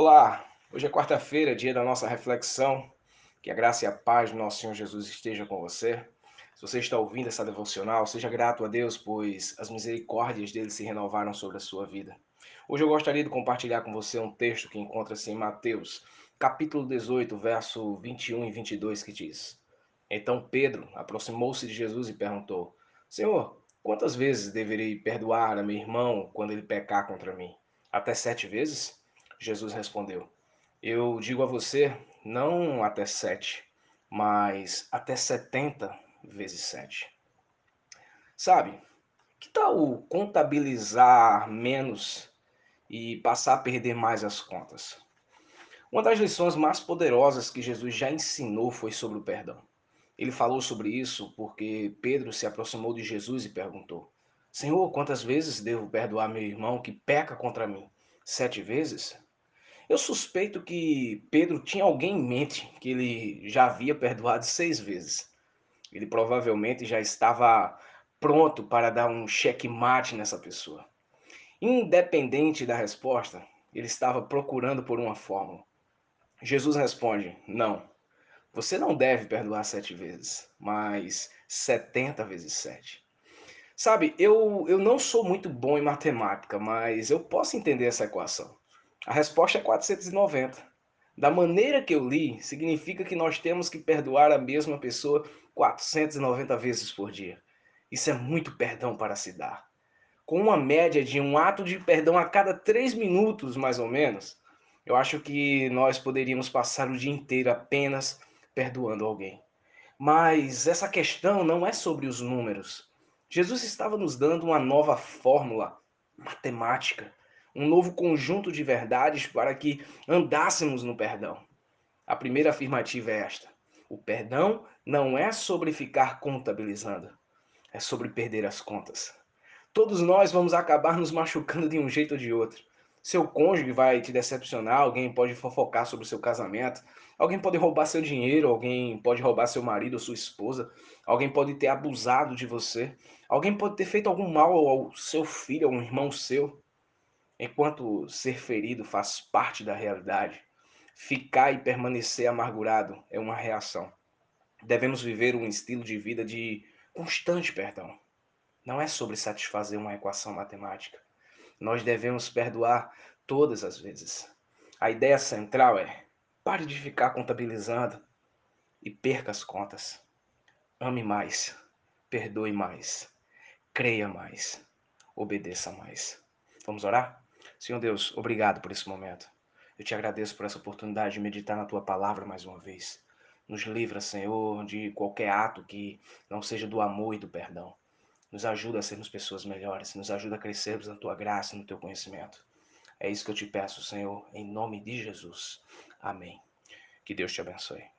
Olá, hoje é quarta-feira, dia da nossa reflexão. Que a graça e a paz do nosso Senhor Jesus esteja com você. Se você está ouvindo essa devocional, seja grato a Deus, pois as misericórdias dele se renovaram sobre a sua vida. Hoje eu gostaria de compartilhar com você um texto que encontra-se em Mateus, capítulo 18, verso 21 e 22, que diz: Então Pedro aproximou-se de Jesus e perguntou: Senhor, quantas vezes deverei perdoar a meu irmão quando ele pecar contra mim? Até sete vezes? Jesus respondeu: Eu digo a você, não até sete, mas até setenta vezes sete. Sabe, que tal contabilizar menos e passar a perder mais as contas? Uma das lições mais poderosas que Jesus já ensinou foi sobre o perdão. Ele falou sobre isso porque Pedro se aproximou de Jesus e perguntou: Senhor, quantas vezes devo perdoar meu irmão que peca contra mim? Sete vezes? Eu suspeito que Pedro tinha alguém em mente que ele já havia perdoado seis vezes. Ele provavelmente já estava pronto para dar um checkmate nessa pessoa. Independente da resposta, ele estava procurando por uma fórmula. Jesus responde: Não, você não deve perdoar sete vezes, mas setenta vezes sete. Sabe, eu, eu não sou muito bom em matemática, mas eu posso entender essa equação. A resposta é 490. Da maneira que eu li, significa que nós temos que perdoar a mesma pessoa 490 vezes por dia. Isso é muito perdão para se dar. Com uma média de um ato de perdão a cada três minutos, mais ou menos, eu acho que nós poderíamos passar o dia inteiro apenas perdoando alguém. Mas essa questão não é sobre os números. Jesus estava nos dando uma nova fórmula matemática um novo conjunto de verdades para que andássemos no perdão. A primeira afirmativa é esta: o perdão não é sobre ficar contabilizando, é sobre perder as contas. Todos nós vamos acabar nos machucando de um jeito ou de outro. Seu cônjuge vai te decepcionar, alguém pode fofocar sobre o seu casamento, alguém pode roubar seu dinheiro, alguém pode roubar seu marido ou sua esposa, alguém pode ter abusado de você, alguém pode ter feito algum mal ao seu filho, a um irmão seu. Enquanto ser ferido faz parte da realidade, ficar e permanecer amargurado é uma reação. Devemos viver um estilo de vida de constante perdão. Não é sobre satisfazer uma equação matemática. Nós devemos perdoar todas as vezes. A ideia central é: pare de ficar contabilizando e perca as contas. Ame mais, perdoe mais, creia mais, obedeça mais. Vamos orar? Senhor Deus, obrigado por esse momento. Eu te agradeço por essa oportunidade de meditar na tua palavra mais uma vez. Nos livra, Senhor, de qualquer ato que não seja do amor e do perdão. Nos ajuda a sermos pessoas melhores, nos ajuda a crescermos na tua graça e no teu conhecimento. É isso que eu te peço, Senhor, em nome de Jesus. Amém. Que Deus te abençoe.